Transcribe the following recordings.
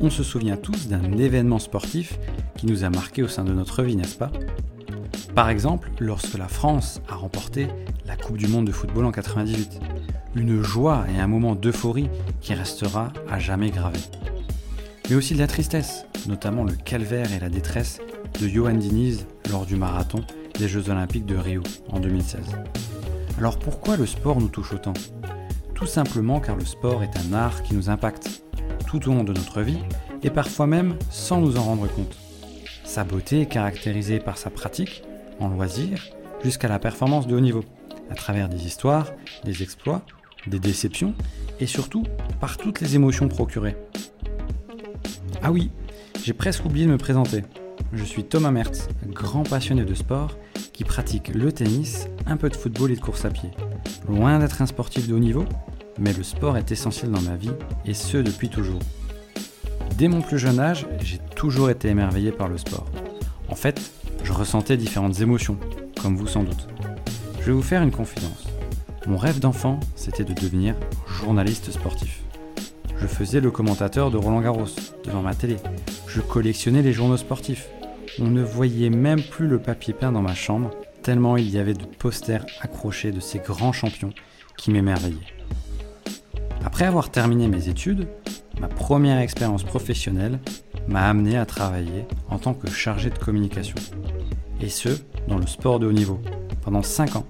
on se souvient tous d'un événement sportif qui nous a marqué au sein de notre vie, n'est-ce pas? Par exemple, lorsque la France a remporté la Coupe du Monde de football en 98. Une joie et un moment d'euphorie qui restera à jamais gravé. Mais aussi de la tristesse, notamment le calvaire et la détresse de Johan Diniz lors du marathon des Jeux Olympiques de Rio en 2016. Alors pourquoi le sport nous touche autant? Tout simplement car le sport est un art qui nous impacte tout au long de notre vie et parfois même sans nous en rendre compte. Sa beauté est caractérisée par sa pratique, en loisir, jusqu'à la performance de haut niveau, à travers des histoires, des exploits, des déceptions et surtout par toutes les émotions procurées. Ah oui, j'ai presque oublié de me présenter. Je suis Thomas Mertz, grand passionné de sport qui pratique le tennis, un peu de football et de course à pied. Loin d'être un sportif de haut niveau, mais le sport est essentiel dans ma vie et ce depuis toujours. Dès mon plus jeune âge, j'ai toujours été émerveillé par le sport. En fait, je ressentais différentes émotions, comme vous sans doute. Je vais vous faire une confidence. Mon rêve d'enfant, c'était de devenir journaliste sportif. Je faisais le commentateur de Roland Garros devant ma télé. Je collectionnais les journaux sportifs. On ne voyait même plus le papier peint dans ma chambre, tellement il y avait de posters accrochés de ces grands champions qui m'émerveillaient. Après avoir terminé mes études, ma première expérience professionnelle m'a amené à travailler en tant que chargé de communication. Et ce, dans le sport de haut niveau, pendant 5 ans.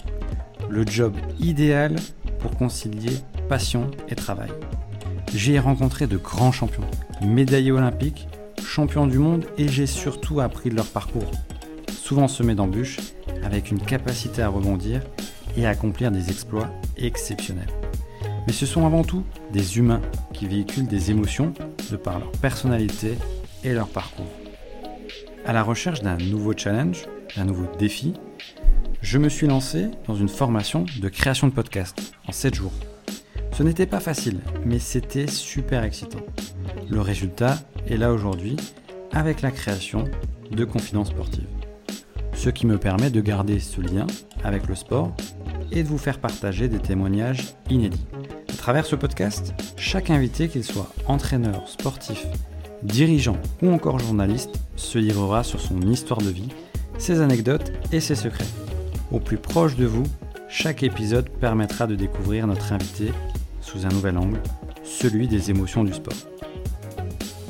Le job idéal pour concilier passion et travail. J'y ai rencontré de grands champions, médaillés olympiques, champions du monde et j'ai surtout appris de leur parcours, souvent semé d'embûches, avec une capacité à rebondir et à accomplir des exploits exceptionnels. Mais ce sont avant tout des humains qui véhiculent des émotions de par leur personnalité et leur parcours. À la recherche d'un nouveau challenge, d'un nouveau défi, je me suis lancé dans une formation de création de podcast en 7 jours. Ce n'était pas facile, mais c'était super excitant. Le résultat est là aujourd'hui avec la création de Confidences sportives. Ce qui me permet de garder ce lien avec le sport et de vous faire partager des témoignages inédits. Travers ce podcast, chaque invité, qu'il soit entraîneur, sportif, dirigeant ou encore journaliste, se livrera sur son histoire de vie, ses anecdotes et ses secrets. Au plus proche de vous, chaque épisode permettra de découvrir notre invité sous un nouvel angle, celui des émotions du sport.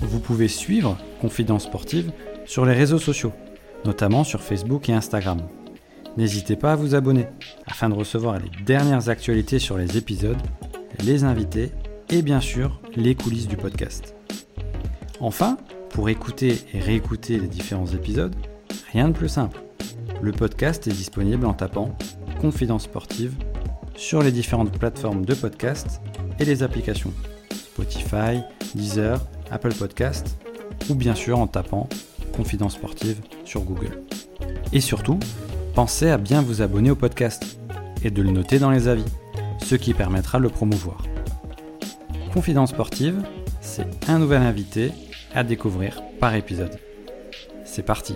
Vous pouvez suivre Confidence Sportive sur les réseaux sociaux, notamment sur Facebook et Instagram. N'hésitez pas à vous abonner afin de recevoir les dernières actualités sur les épisodes, les invités et bien sûr les coulisses du podcast. Enfin, pour écouter et réécouter les différents épisodes, rien de plus simple. Le podcast est disponible en tapant Confidence Sportive sur les différentes plateformes de podcast et les applications Spotify, Deezer, Apple Podcast ou bien sûr en tapant Confidence Sportive sur Google. Et surtout, pensez à bien vous abonner au podcast et de le noter dans les avis, ce qui permettra de le promouvoir. Confidence Sportive, c'est un nouvel invité à découvrir par épisode. C'est parti